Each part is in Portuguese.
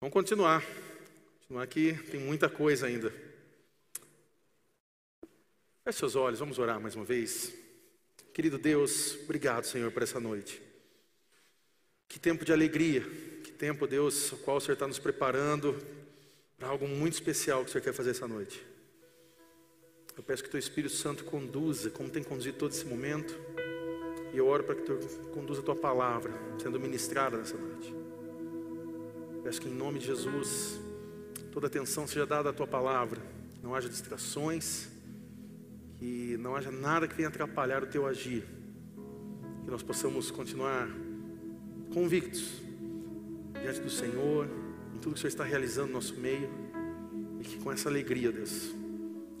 Vamos continuar. Continuar aqui, tem muita coisa ainda. Feche seus olhos, vamos orar mais uma vez. Querido Deus, obrigado, Senhor, por essa noite. Que tempo de alegria, que tempo, Deus, o qual o Senhor está nos preparando para algo muito especial que o Senhor quer fazer essa noite. Eu peço que o Teu Espírito Santo conduza, como tem conduzido todo esse momento, e eu oro para que Tu conduza a Tua palavra, sendo ministrada nessa noite. Peço que em nome de Jesus, toda atenção seja dada à Tua palavra, não haja distrações, que não haja nada que venha atrapalhar o Teu agir, que nós possamos continuar convictos diante do Senhor, em tudo que o Senhor está realizando no nosso meio, e que com essa alegria, Deus,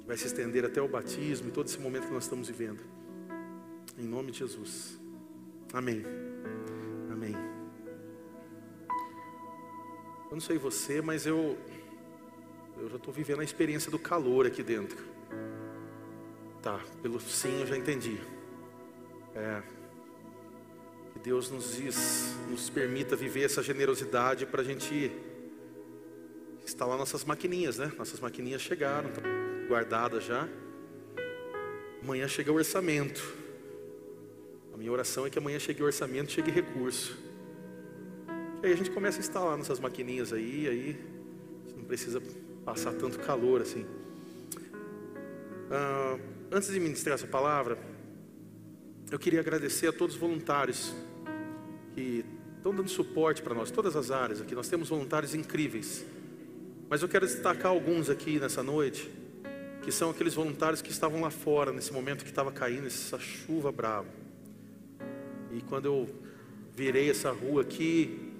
vai se estender até o batismo e todo esse momento que nós estamos vivendo. Em nome de Jesus. Amém. Amém. Eu não sei você, mas eu eu já estou vivendo a experiência do calor aqui dentro. Tá, pelo sim eu já entendi. É, que Deus nos diz, nos permita viver essa generosidade para a gente instalar nossas maquininhas, né? Nossas maquininhas chegaram, guardadas já. Amanhã chega o orçamento. A minha oração é que amanhã chegue o orçamento, chegue recurso. E aí a gente começa a instalar nossas maquininhas aí, aí não precisa passar tanto calor assim. Ah, antes de ministrar essa palavra, eu queria agradecer a todos os voluntários que estão dando suporte para nós, todas as áreas aqui. Nós temos voluntários incríveis. Mas eu quero destacar alguns aqui nessa noite, que são aqueles voluntários que estavam lá fora nesse momento que estava caindo essa chuva brava. E quando eu virei essa rua aqui,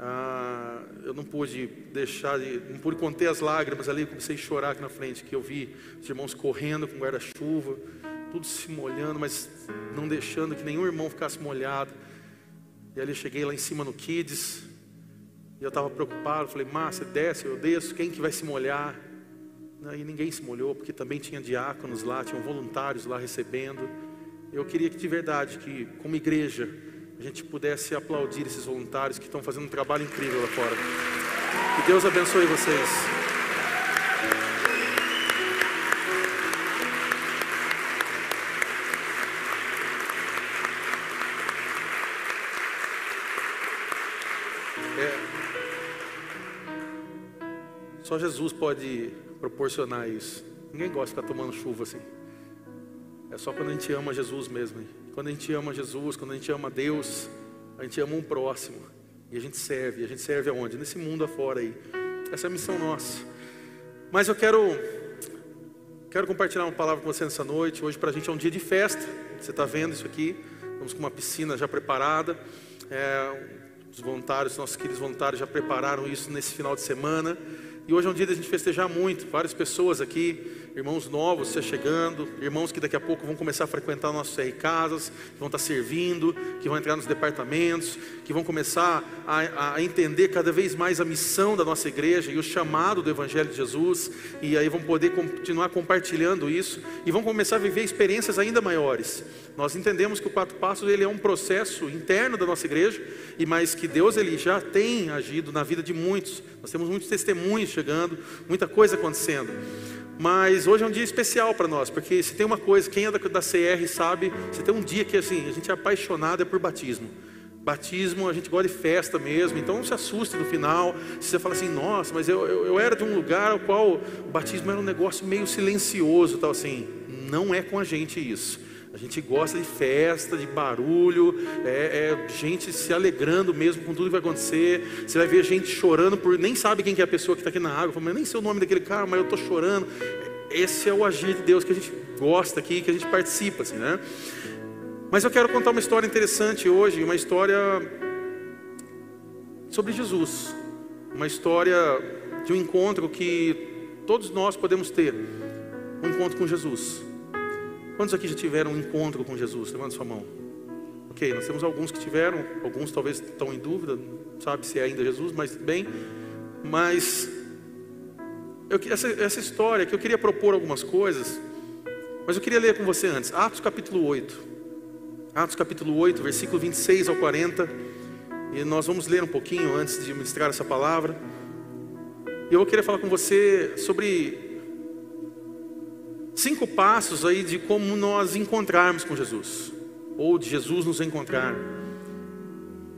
ah, eu não pude deixar, de, não pude conter as lágrimas ali, comecei a chorar aqui na frente, que eu vi os irmãos correndo com guarda-chuva, tudo se molhando, mas não deixando que nenhum irmão ficasse molhado. E ali eu cheguei lá em cima no Kids, e eu estava preocupado, falei, Márcia, desce, eu desço, quem que vai se molhar? E ninguém se molhou, porque também tinha diáconos lá, tinham voluntários lá recebendo. Eu queria que de verdade, que como igreja, a gente pudesse aplaudir esses voluntários que estão fazendo um trabalho incrível lá fora. Que Deus abençoe vocês. Só Jesus pode proporcionar isso. Ninguém gosta de ficar tomando chuva assim. É só quando a gente ama Jesus mesmo. Quando a gente ama Jesus, quando a gente ama Deus, a gente ama um próximo. E a gente serve. E a gente serve aonde? Nesse mundo afora aí. Essa é a missão nossa. Mas eu quero, quero compartilhar uma palavra com você nessa noite. Hoje para a gente é um dia de festa. Você está vendo isso aqui? Estamos com uma piscina já preparada. É, os voluntários, nossos queridos voluntários já prepararam isso nesse final de semana. E hoje é um dia da gente festejar muito. Várias pessoas aqui, irmãos novos se chegando, irmãos que daqui a pouco vão começar a frequentar nossos CR Casas, que vão estar servindo, que vão entrar nos departamentos, que vão começar a, a, entender cada vez mais a missão da nossa igreja e o chamado do Evangelho de Jesus. E aí vão poder continuar compartilhando isso e vão começar a viver experiências ainda maiores. Nós entendemos que o Quatro Passos ele é um processo interno da nossa igreja e mais que Deus ele já tem agido na vida de muitos. Nós temos muitos testemunhos chegando, muita coisa acontecendo. Mas hoje é um dia especial para nós, porque se tem uma coisa, quem é da, da CR sabe, se tem um dia que assim, a gente é apaixonado é por batismo. Batismo, a gente gosta de festa mesmo, então não se assuste no final. Se você fala assim, nossa, mas eu, eu, eu era de um lugar ao qual o batismo era um negócio meio silencioso, tal assim. Não é com a gente isso. A gente gosta de festa, de barulho, é, é, gente se alegrando mesmo com tudo que vai acontecer. Você vai ver gente chorando por nem sabe quem que é a pessoa que está aqui na água, mas nem sei o nome daquele cara, mas eu estou chorando. Esse é o agir de Deus que a gente gosta aqui, que a gente participa, assim, né? Mas eu quero contar uma história interessante hoje, uma história sobre Jesus, uma história de um encontro que todos nós podemos ter, um encontro com Jesus. Quantos aqui já tiveram um encontro com Jesus? Levanta sua mão. Ok, nós temos alguns que tiveram, alguns talvez estão em dúvida, não sabe se é ainda Jesus, mas bem. Mas eu, essa, essa história que eu queria propor algumas coisas, mas eu queria ler com você antes. Atos capítulo 8. Atos capítulo 8, versículo 26 ao 40. E nós vamos ler um pouquinho antes de ministrar essa palavra. E eu vou querer falar com você sobre cinco passos aí de como nós encontrarmos com Jesus, ou de Jesus nos encontrar.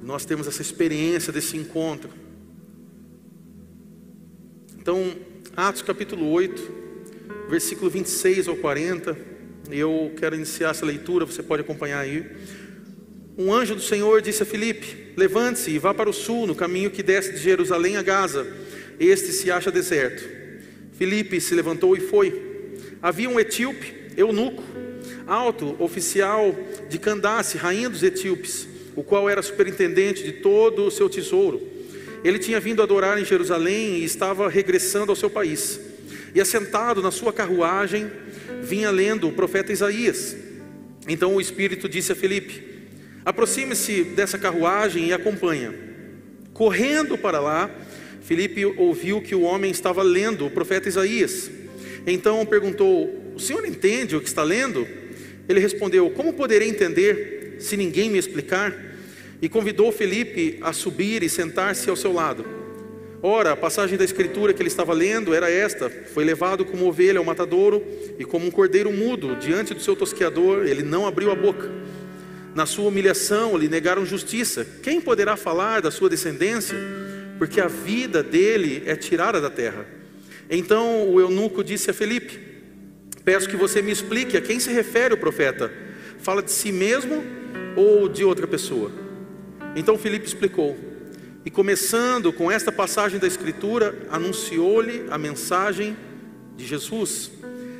Nós temos essa experiência desse encontro. Então, Atos capítulo 8, versículo 26 ao 40. Eu quero iniciar essa leitura, você pode acompanhar aí. Um anjo do Senhor disse a Filipe: Levante-se e vá para o sul, no caminho que desce de Jerusalém a Gaza. Este se acha deserto. Filipe se levantou e foi. Havia um etíope, eunuco, alto, oficial de Candace, rainha dos etíopes, o qual era superintendente de todo o seu tesouro ele tinha vindo adorar em Jerusalém e estava regressando ao seu país. E assentado na sua carruagem, vinha lendo o profeta Isaías. Então o Espírito disse a Felipe: Aproxime-se dessa carruagem e acompanha. Correndo para lá, Felipe ouviu que o homem estava lendo o profeta Isaías. Então perguntou: O senhor entende o que está lendo? Ele respondeu: Como poderei entender se ninguém me explicar? e convidou Felipe a subir e sentar-se ao seu lado. Ora, a passagem da escritura que ele estava lendo era esta: Foi levado como ovelha ao matadouro e como um cordeiro mudo diante do seu tosqueador, ele não abriu a boca. Na sua humilhação lhe negaram justiça. Quem poderá falar da sua descendência? Porque a vida dele é tirada da terra. Então o eunuco disse a Felipe: Peço que você me explique a quem se refere o profeta. Fala de si mesmo ou de outra pessoa? Então Filipe explicou, e começando com esta passagem da Escritura, anunciou-lhe a mensagem de Jesus.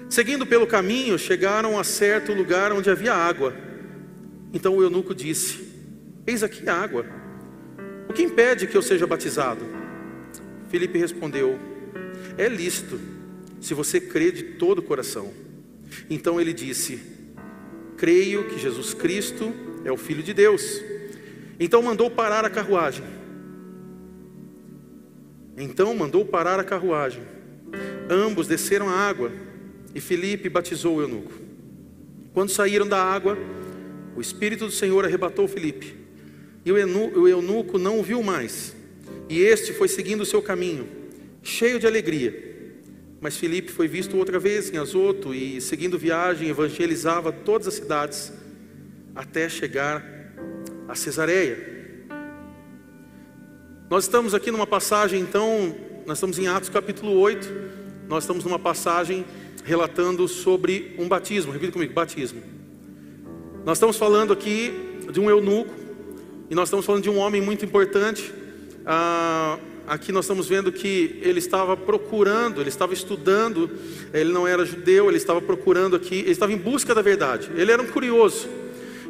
Seguindo pelo caminho, chegaram a certo lugar onde havia água. Então o eunuco disse: Eis aqui água. O que impede que eu seja batizado? Filipe respondeu: É lícito, se você crê de todo o coração. Então ele disse: Creio que Jesus Cristo é o Filho de Deus. Então mandou parar a carruagem. Então mandou parar a carruagem. Ambos desceram a água e Filipe batizou o eunuco. Quando saíram da água, o Espírito do Senhor arrebatou Filipe. E o eunuco não o viu mais. E este foi seguindo o seu caminho, cheio de alegria. Mas Filipe foi visto outra vez em Azoto e, seguindo viagem, evangelizava todas as cidades até chegar a Cesareia. Nós estamos aqui numa passagem, então, nós estamos em Atos capítulo 8, nós estamos numa passagem relatando sobre um batismo, repita comigo, batismo. Nós estamos falando aqui de um eunuco, e nós estamos falando de um homem muito importante. Ah, aqui nós estamos vendo que ele estava procurando, ele estava estudando, ele não era judeu, ele estava procurando aqui, ele estava em busca da verdade, ele era um curioso,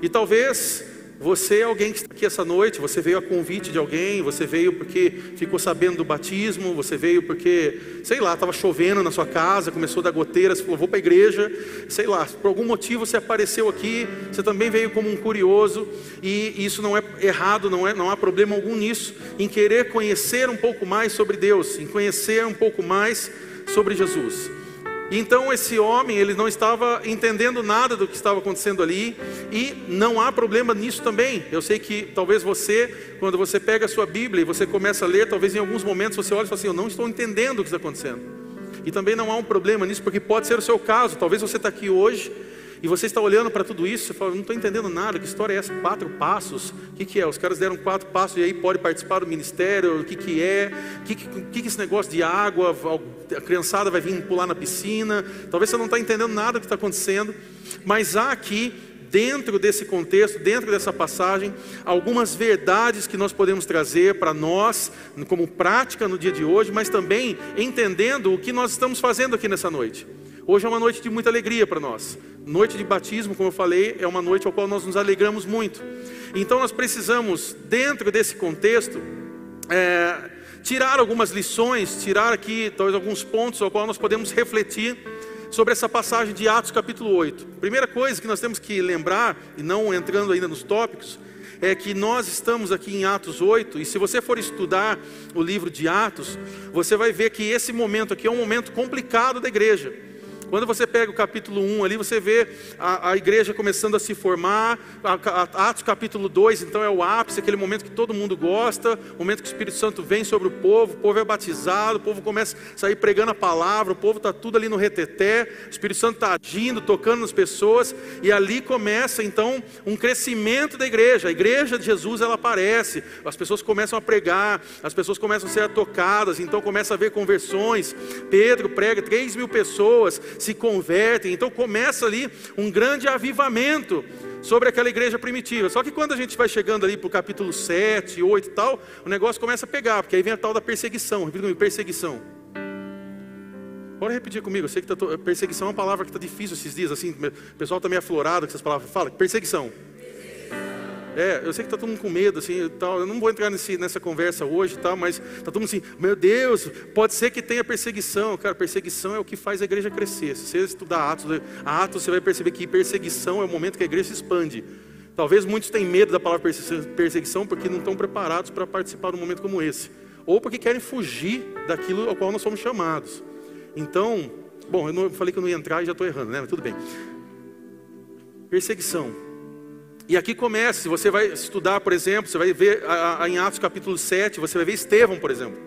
e talvez você é alguém que está aqui essa noite, você veio a convite de alguém, você veio porque ficou sabendo do batismo, você veio porque, sei lá, estava chovendo na sua casa, começou a dar goteiras, falou, vou para a igreja, sei lá, por algum motivo você apareceu aqui, você também veio como um curioso, e isso não é errado, não, é, não há problema algum nisso, em querer conhecer um pouco mais sobre Deus, em conhecer um pouco mais sobre Jesus. Então esse homem, ele não estava entendendo nada do que estava acontecendo ali, e não há problema nisso também. Eu sei que talvez você, quando você pega a sua Bíblia e você começa a ler, talvez em alguns momentos você olha e fala assim: Eu não estou entendendo o que está acontecendo. E também não há um problema nisso, porque pode ser o seu caso. Talvez você está aqui hoje e você está olhando para tudo isso, você fala, não estou entendendo nada, que história é essa? Quatro passos? O que, que é? Os caras deram quatro passos e aí pode participar do ministério, o que, que é? O que, que, que esse negócio de água? A criançada vai vir pular na piscina. Talvez você não está entendendo nada do que está acontecendo, mas há aqui dentro desse contexto, dentro dessa passagem, algumas verdades que nós podemos trazer para nós, como prática no dia de hoje, mas também entendendo o que nós estamos fazendo aqui nessa noite. Hoje é uma noite de muita alegria para nós. Noite de batismo, como eu falei, é uma noite ao qual nós nos alegramos muito. Então nós precisamos, dentro desse contexto, é, tirar algumas lições, tirar aqui talvez alguns pontos ao qual nós podemos refletir sobre essa passagem de Atos capítulo 8. Primeira coisa que nós temos que lembrar, e não entrando ainda nos tópicos, é que nós estamos aqui em Atos 8, e se você for estudar o livro de Atos, você vai ver que esse momento aqui é um momento complicado da igreja. Quando você pega o capítulo 1 ali, você vê a, a igreja começando a se formar. A, a, Atos capítulo 2, então é o ápice, aquele momento que todo mundo gosta, momento que o Espírito Santo vem sobre o povo, o povo é batizado, o povo começa a sair pregando a palavra, o povo está tudo ali no reteté, o Espírito Santo está agindo, tocando nas pessoas, e ali começa então um crescimento da igreja. A igreja de Jesus ela aparece, as pessoas começam a pregar, as pessoas começam a ser tocadas, então começa a haver conversões. Pedro prega, 3 mil pessoas se convertem, então começa ali um grande avivamento sobre aquela igreja primitiva. Só que quando a gente vai chegando ali para o capítulo 7, 8 e tal, o negócio começa a pegar, porque aí vem a tal da perseguição. Repita comigo, perseguição. Pode repetir comigo, eu sei que tá, perseguição é uma palavra que está difícil esses dias, assim, o pessoal está meio aflorado com essas palavras. Fala, perseguição. É, eu sei que está todo mundo com medo, assim, tal. Eu não vou entrar nesse, nessa conversa hoje, tal, mas está todo mundo assim, meu Deus, pode ser que tenha perseguição. Cara, perseguição é o que faz a igreja crescer. Se você estudar Atos, Atos, você vai perceber que perseguição é o momento que a igreja se expande. Talvez muitos tenham medo da palavra perseguição porque não estão preparados para participar de um momento como esse, ou porque querem fugir daquilo ao qual nós somos chamados. Então, bom, eu não, falei que eu não ia entrar e já estou errando, né? Mas tudo bem. Perseguição. E aqui começa, você vai estudar, por exemplo, você vai ver em Atos capítulo 7, você vai ver Estevão, por exemplo.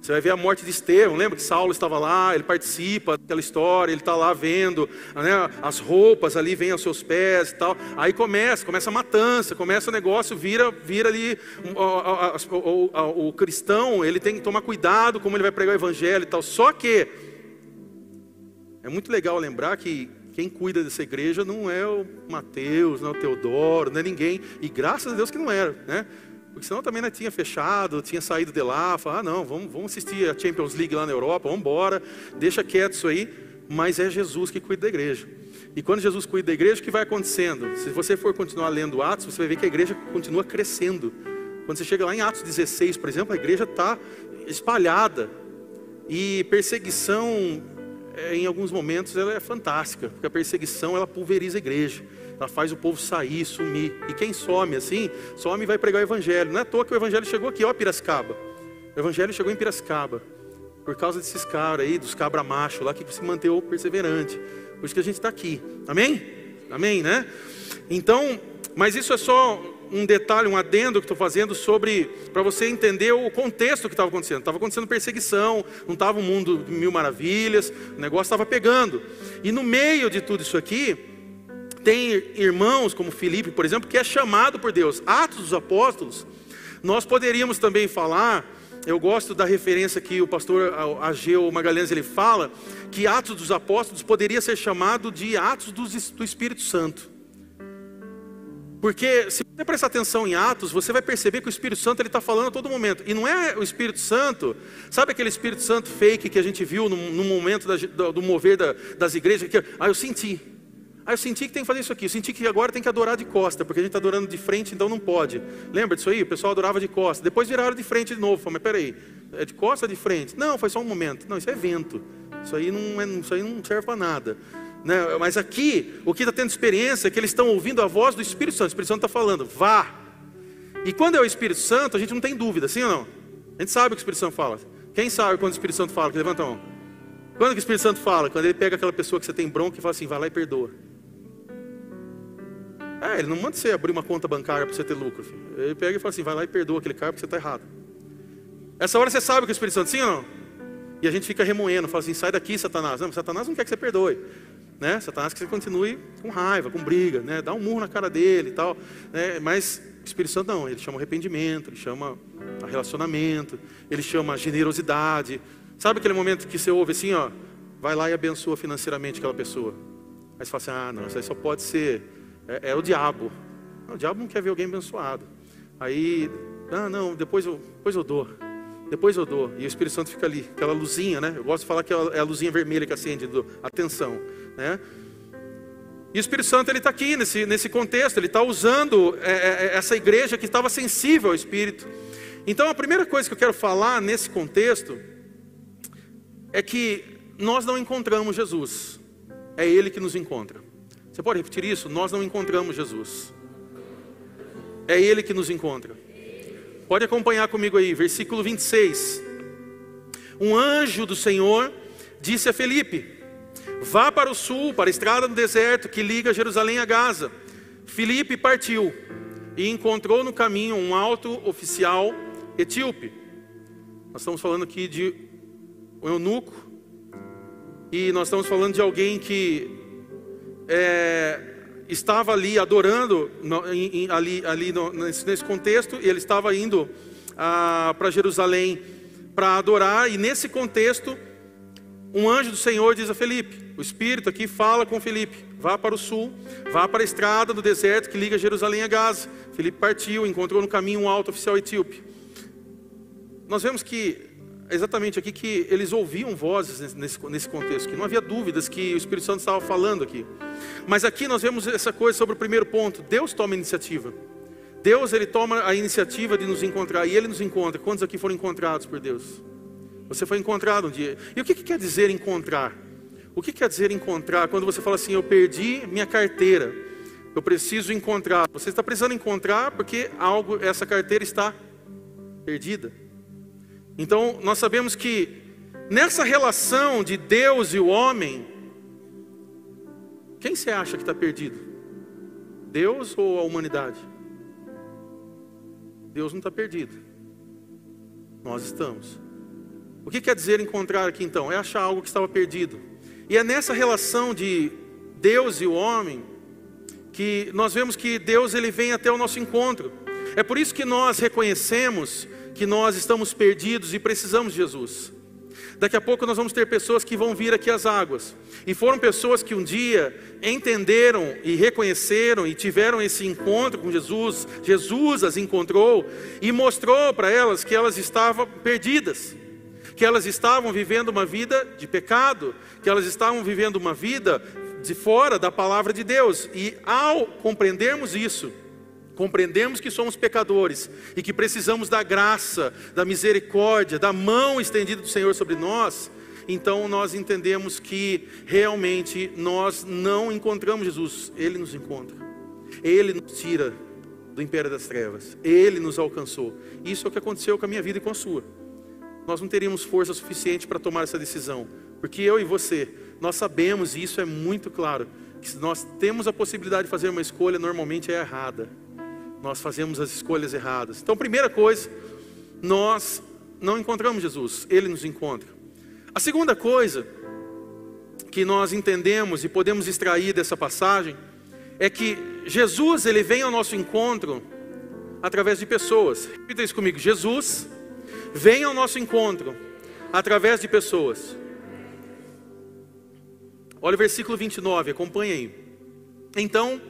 Você vai ver a morte de Estevão. Lembra que Saulo estava lá, ele participa daquela história, ele está lá vendo né, as roupas ali, vêm aos seus pés e tal. Aí começa, começa a matança, começa o negócio, vira, vira ali. O, o, o, o cristão, ele tem que tomar cuidado como ele vai pregar o evangelho e tal. Só que é muito legal lembrar que quem cuida dessa igreja não é o Mateus, não é o Teodoro, não é ninguém. E graças a Deus que não era, né? Porque senão também não tinha fechado, tinha saído de lá, falar, ah não, vamos, vamos assistir a Champions League lá na Europa, vamos embora, deixa quieto isso aí. Mas é Jesus que cuida da igreja. E quando Jesus cuida da igreja, o que vai acontecendo? Se você for continuar lendo Atos, você vai ver que a igreja continua crescendo. Quando você chega lá em Atos 16, por exemplo, a igreja está espalhada. E perseguição é, em alguns momentos ela é fantástica, porque a perseguição ela pulveriza a igreja, ela faz o povo sair, sumir. E quem some assim, some e vai pregar o evangelho. Não é à toa que o evangelho chegou aqui, ó, Piracicaba. O evangelho chegou em Piracicaba, por causa desses caras aí, dos cabra macho lá que se manteve perseverante. Por isso que a gente está aqui. Amém? Amém, né? Então, mas isso é só um detalhe, um adendo que estou fazendo sobre, para você entender o contexto que estava acontecendo. Estava acontecendo perseguição, não estava um mundo de mil maravilhas, o negócio estava pegando. E no meio de tudo isso aqui, tem irmãos como Felipe, por exemplo, que é chamado por Deus. Atos dos Apóstolos, nós poderíamos também falar, eu gosto da referência que o pastor Ageu Magalhães ele fala, que Atos dos Apóstolos poderia ser chamado de Atos do Espírito Santo. Porque se você prestar atenção em Atos, você vai perceber que o Espírito Santo ele está falando a todo momento. E não é o Espírito Santo, sabe aquele Espírito Santo fake que a gente viu no, no momento da, do, do, mover da, das igrejas? Que, ah, eu senti. Ah, eu senti que tem que fazer isso aqui. Eu senti que agora tem que adorar de costa, porque a gente está adorando de frente, então não pode. Lembra disso aí? O pessoal adorava de costa. Depois viraram de frente de novo. Falei, mas peraí, é de costa ou de frente? Não, foi só um momento. Não, isso é vento. Isso aí não, é, isso aí não serve para nada. Né? Mas aqui, o que está tendo experiência é que eles estão ouvindo a voz do Espírito Santo. O Espírito Santo está falando, vá. E quando é o Espírito Santo, a gente não tem dúvida, sim ou não? A gente sabe o que o Espírito Santo fala. Quem sabe quando o Espírito Santo fala? Que levanta a mão. Quando que o Espírito Santo fala? Quando ele pega aquela pessoa que você tem bronca e fala assim, vai lá e perdoa. É, ele não manda você abrir uma conta bancária para você ter lucro. Filho. Ele pega e fala assim, vai lá e perdoa aquele cara porque você está errado. Essa hora você sabe que o Espírito Santo, sim ou não? E a gente fica remoendo, fala assim, sai daqui, Satanás. Não, Satanás não quer que você perdoe né? Satanás que você continue com raiva, com briga, né? Dá um murro na cara dele e tal, né? Mas o Espírito Santo não, ele chama arrependimento, ele chama relacionamento, ele chama generosidade. Sabe aquele momento que você ouve assim, ó, vai lá e abençoa financeiramente aquela pessoa. Aí você fala assim, ah, não, isso aí só pode ser, é, é o diabo. Não, o diabo não quer ver alguém abençoado. Aí, ah, não, depois eu, depois eu dou. Depois eu dou. E o Espírito Santo fica ali, aquela luzinha, né? Eu gosto de falar que é a luzinha vermelha que acende, do, atenção. Né? E o Espírito Santo está aqui nesse, nesse contexto, ele está usando é, é, é, essa igreja que estava sensível ao Espírito. Então a primeira coisa que eu quero falar nesse contexto é que nós não encontramos Jesus, é Ele que nos encontra. Você pode repetir isso? Nós não encontramos Jesus, é Ele que nos encontra. Pode acompanhar comigo aí, versículo 26. Um anjo do Senhor disse a Felipe: Vá para o sul, para a estrada do deserto que liga Jerusalém a Gaza. Filipe partiu e encontrou no caminho um alto oficial etíope. Nós estamos falando aqui de um eunuco, e nós estamos falando de alguém que é, estava ali adorando, ali, ali nesse, contexto, e ele estava indo ah, para Jerusalém para adorar, e nesse contexto, um anjo do Senhor diz a Felipe: o Espírito aqui fala com Felipe, vá para o sul, vá para a estrada do deserto que liga Jerusalém a Gaza. Felipe partiu, encontrou no caminho um alto oficial etíope. Nós vemos que exatamente aqui que eles ouviam vozes nesse, nesse contexto, que não havia dúvidas que o Espírito Santo estava falando aqui. Mas aqui nós vemos essa coisa sobre o primeiro ponto: Deus toma iniciativa. Deus ele toma a iniciativa de nos encontrar e ele nos encontra. Quantos aqui foram encontrados por Deus? Você foi encontrado um dia. E o que, que quer dizer encontrar? O que quer dizer encontrar? Quando você fala assim, eu perdi minha carteira, eu preciso encontrar. Você está precisando encontrar porque algo, essa carteira está perdida. Então, nós sabemos que nessa relação de Deus e o homem, quem você acha que está perdido? Deus ou a humanidade? Deus não está perdido. Nós estamos. O que quer dizer encontrar aqui então? É achar algo que estava perdido. E é nessa relação de Deus e o homem que nós vemos que Deus ele vem até o nosso encontro. É por isso que nós reconhecemos que nós estamos perdidos e precisamos de Jesus. Daqui a pouco nós vamos ter pessoas que vão vir aqui às águas. E foram pessoas que um dia entenderam e reconheceram e tiveram esse encontro com Jesus. Jesus as encontrou e mostrou para elas que elas estavam perdidas, que elas estavam vivendo uma vida de pecado, que elas estavam vivendo uma vida de fora da palavra de Deus. E ao compreendermos isso, compreendemos que somos pecadores e que precisamos da graça, da misericórdia, da mão estendida do Senhor sobre nós, então nós entendemos que realmente nós não encontramos Jesus, Ele nos encontra, Ele nos tira do império das trevas, Ele nos alcançou. Isso é o que aconteceu com a minha vida e com a sua. Nós não teríamos força suficiente para tomar essa decisão, porque eu e você, nós sabemos, e isso é muito claro, que se nós temos a possibilidade de fazer uma escolha, normalmente é errada nós fazemos as escolhas erradas. Então, primeira coisa, nós não encontramos Jesus, ele nos encontra. A segunda coisa que nós entendemos e podemos extrair dessa passagem é que Jesus, ele vem ao nosso encontro através de pessoas. Repita isso comigo: Jesus vem ao nosso encontro através de pessoas. Olha o versículo 29, acompanhe aí. Então,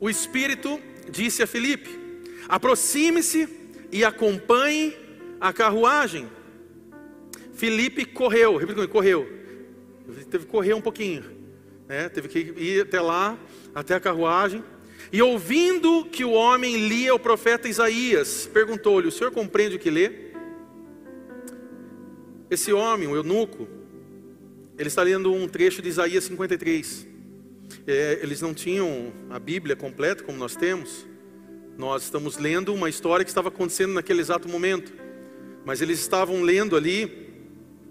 o Espírito disse a Filipe: aproxime-se e acompanhe a carruagem. Filipe correu, repita comigo, correu. Teve que correr um pouquinho, né? teve que ir até lá, até a carruagem. E ouvindo que o homem lia o profeta Isaías, perguntou-lhe: O senhor compreende o que lê? Esse homem, o eunuco, ele está lendo um trecho de Isaías 53 é, eles não tinham a Bíblia completa como nós temos. Nós estamos lendo uma história que estava acontecendo naquele exato momento. Mas eles estavam lendo ali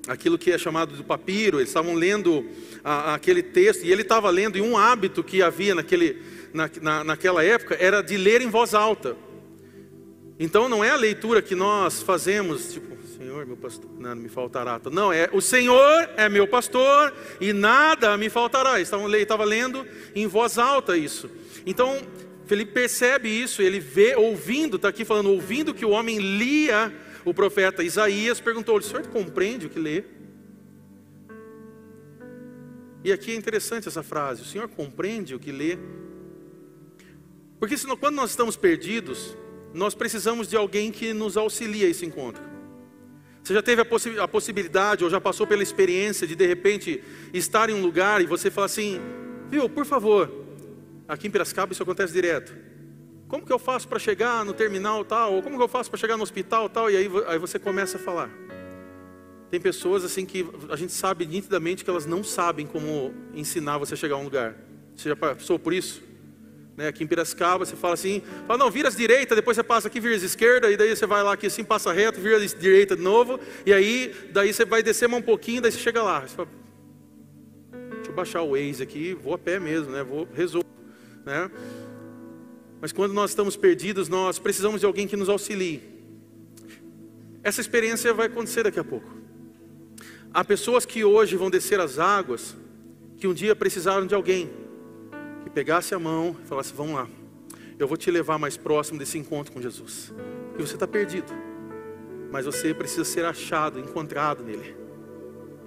aquilo que é chamado de papiro, eles estavam lendo a, aquele texto, e ele estava lendo, e um hábito que havia naquele, na, na, naquela época era de ler em voz alta. Então não é a leitura que nós fazemos, tipo, Senhor, meu pastor, nada me faltará. Não, é o Senhor é meu pastor e nada me faltará. Ele estava lendo em voz alta isso. Então, Felipe percebe isso, ele vê, ouvindo, está aqui falando, ouvindo que o homem lia o profeta Isaías, perguntou: O senhor compreende o que lê? E aqui é interessante essa frase: O senhor compreende o que lê? Porque senão, quando nós estamos perdidos, nós precisamos de alguém que nos auxilie a esse encontro. Você já teve a, possi a, possibilidade ou já passou pela experiência de de repente estar em um lugar e você falar assim, viu, por favor, aqui em Piracicaba isso acontece direto. Como que eu faço para chegar no terminal tal? Ou como que eu faço para chegar no hospital tal? E aí, aí você começa a falar. Tem pessoas assim que a gente sabe nitidamente que elas não sabem como ensinar você a chegar a um lugar. Você já passou por isso? Né, aqui em Piracicaba, você fala assim, fala, não, vira à direita, depois você passa aqui, vira à esquerda, e daí você vai lá aqui assim, passa reto, vira à direita de novo, e aí, daí você vai descer mais um pouquinho, daí você chega lá. Você fala, deixa eu baixar o Waze aqui, vou a pé mesmo, né? Vou resolver, né? Mas quando nós estamos perdidos, nós precisamos de alguém que nos auxilie. Essa experiência vai acontecer daqui a pouco. Há pessoas que hoje vão descer as águas, que um dia precisaram de alguém pegasse a mão e falasse: Vamos lá, eu vou te levar mais próximo desse encontro com Jesus. E você está perdido, mas você precisa ser achado, encontrado nele.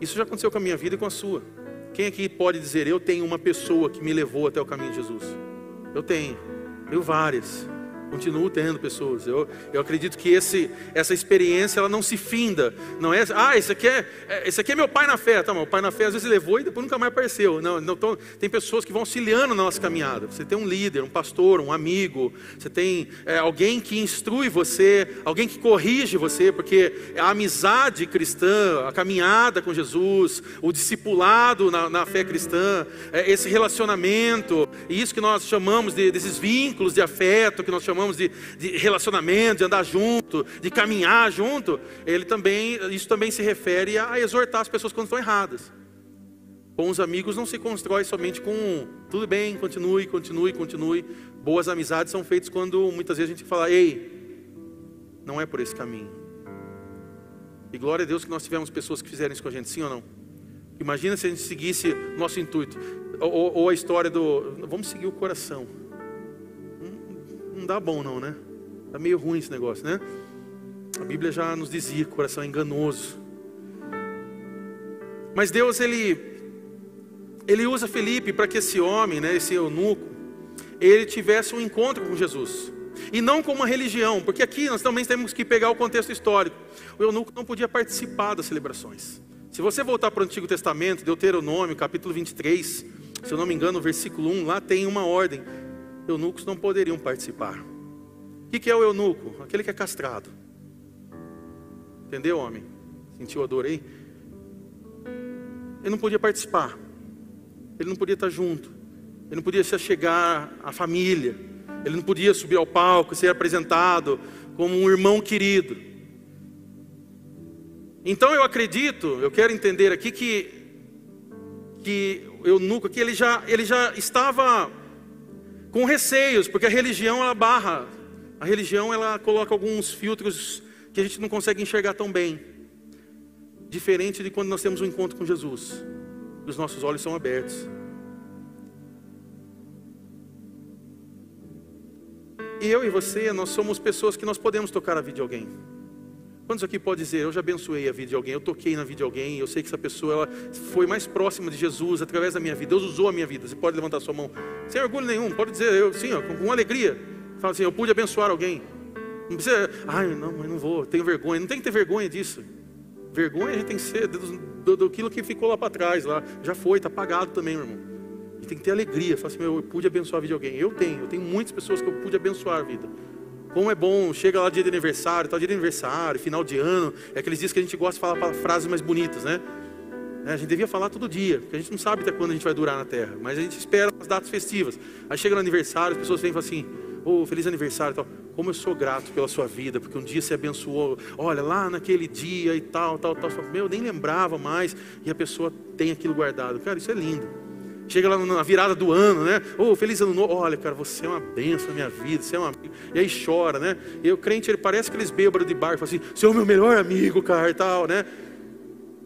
Isso já aconteceu com a minha vida e com a sua. Quem aqui pode dizer: Eu tenho uma pessoa que me levou até o caminho de Jesus? Eu tenho. Eu várias. Continuo tendo pessoas. Eu, eu acredito que esse, essa experiência ela não se finda. Não é, ah, esse aqui é, é esse aqui é meu pai na fé. Tá, mas o pai na fé às vezes levou e depois nunca mais apareceu. Não, não tão, tem pessoas que vão auxiliando na nossa caminhada. Você tem um líder, um pastor, um amigo. Você tem é, alguém que instrui você, alguém que corrige você, porque a amizade cristã, a caminhada com Jesus, o discipulado na, na fé cristã, é, esse relacionamento, e isso que nós chamamos de, desses vínculos de afeto, que nós chamamos chamamos de, de relacionamento, de andar junto, de caminhar junto, ele também, isso também se refere a exortar as pessoas quando estão erradas. Bons amigos não se constrói somente com tudo bem, continue, continue, continue. Boas amizades são feitas quando muitas vezes a gente fala, ei, não é por esse caminho. E glória a Deus que nós tivemos pessoas que fizeram isso com a gente, sim ou não? Imagina se a gente seguisse nosso intuito, ou, ou a história do, vamos seguir o coração não dá bom não, né? Tá meio ruim esse negócio, né? A Bíblia já nos dizia que o coração é enganoso. Mas Deus ele ele usa Felipe para que esse homem, né, esse eunuco, ele tivesse um encontro com Jesus. E não com uma religião, porque aqui nós também temos que pegar o contexto histórico. O eunuco não podia participar das celebrações. Se você voltar para o Antigo Testamento, Deuteronômio, capítulo 23, se eu não me engano, versículo 1, lá tem uma ordem eunucos não poderiam participar. O que é o eunuco? Aquele que é castrado. Entendeu, homem? Sentiu a dor aí? Ele não podia participar. Ele não podia estar junto. Ele não podia se achegar à família. Ele não podia subir ao palco, ser apresentado como um irmão querido. Então eu acredito, eu quero entender aqui que que o eunuco aqui ele já ele já estava com receios, porque a religião ela barra, a religião ela coloca alguns filtros que a gente não consegue enxergar tão bem. Diferente de quando nós temos um encontro com Jesus, os nossos olhos são abertos. E eu e você, nós somos pessoas que nós podemos tocar a vida de alguém. Quantos aqui pode dizer, eu já abençoei a vida de alguém, eu toquei na vida de alguém, eu sei que essa pessoa ela foi mais próxima de Jesus através da minha vida, Deus usou a minha vida. Você pode levantar sua mão, sem orgulho nenhum, pode dizer, eu sim, ó, com, alegria. Fala assim, eu pude abençoar alguém. Não precisa, ai, não, mas não vou, tenho vergonha. Não tem que ter vergonha disso. Vergonha a gente tem que ser do, do, do que ficou lá para trás, lá. Já foi, está pagado também, meu irmão. Gente tem que ter alegria. Fala assim, eu pude abençoar a vida de alguém. Eu tenho, eu tenho muitas pessoas que eu pude abençoar a vida. Como é bom, chega lá dia de aniversário, tal dia de aniversário, final de ano, é aqueles dias que a gente gosta de falar frases mais bonitas, né? É, a gente devia falar todo dia, porque a gente não sabe até quando a gente vai durar na terra, mas a gente espera as datas festivas. Aí chega no aniversário, as pessoas vêm e falam assim: Ô, oh, feliz aniversário tal. Como eu sou grato pela sua vida, porque um dia você abençoou. Olha, lá naquele dia e tal, tal, tal. Meu, eu nem lembrava mais. E a pessoa tem aquilo guardado. Cara, isso é lindo. Chega lá na virada do ano, né? Ô, oh, feliz ano novo. Olha, cara, você é uma benção na minha vida, você é uma E aí chora, né? E o crente, ele parece aqueles bêbados de bar, fala assim, você é o meu melhor amigo, cara, e tal, né?